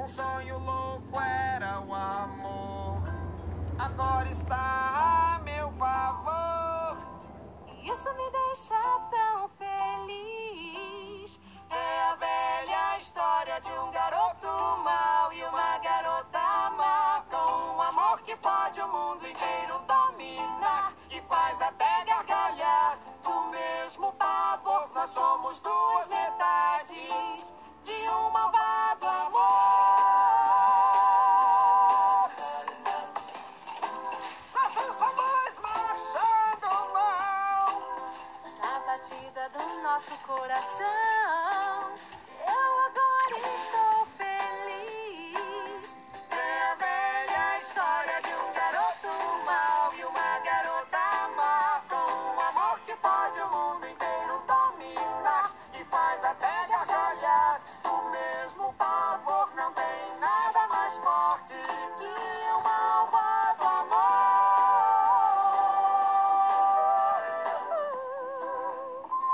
Um sonho louco era o amor, agora está a meu favor. E isso me deixa tão feliz. É a velha história de um garoto mau e uma garota má. Com um amor que pode o mundo inteiro dominar e faz até gargalhar. Do mesmo pavor, nós somos duas da do nosso coração.